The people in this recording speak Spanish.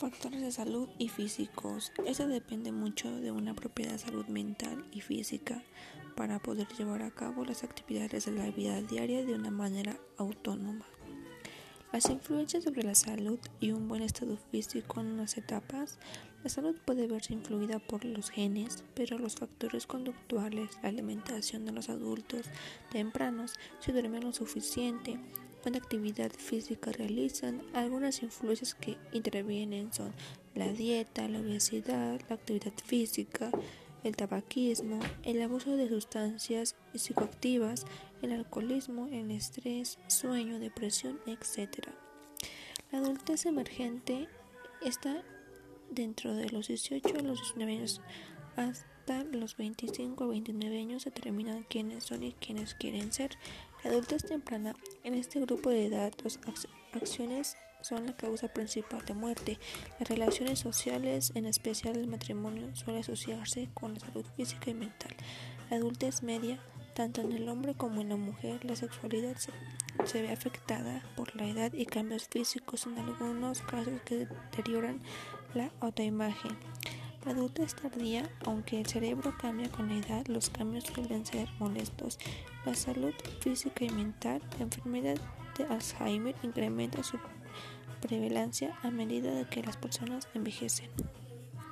Factores de salud y físicos. Esto depende mucho de una propiedad de salud mental y física para poder llevar a cabo las actividades de la vida diaria de una manera autónoma. Las influencias sobre la salud y un buen estado físico en unas etapas. La salud puede verse influida por los genes, pero los factores conductuales, la alimentación de los adultos tempranos, si duermen lo suficiente, cuánta actividad física realizan. Algunas influencias que intervienen son la dieta, la obesidad, la actividad física, el tabaquismo, el abuso de sustancias psicoactivas, el alcoholismo, el estrés, sueño, depresión, etc. La adultez emergente está dentro de los 18 a los 19 años hasta los 25 a 29 años se determinan quiénes son y quiénes quieren ser. La temprana, en este grupo de edad, las acciones son la causa principal de muerte. Las relaciones sociales, en especial el matrimonio, suele asociarse con la salud física y mental. La adultez media, tanto en el hombre como en la mujer, la sexualidad se, se ve afectada por la edad y cambios físicos, en algunos casos que deterioran la autoimagen. La adultez tardía, aunque el cerebro cambia con la edad, los cambios suelen ser molestos. La salud física y mental, la enfermedad de Alzheimer incrementa su prevalencia a medida que las personas envejecen.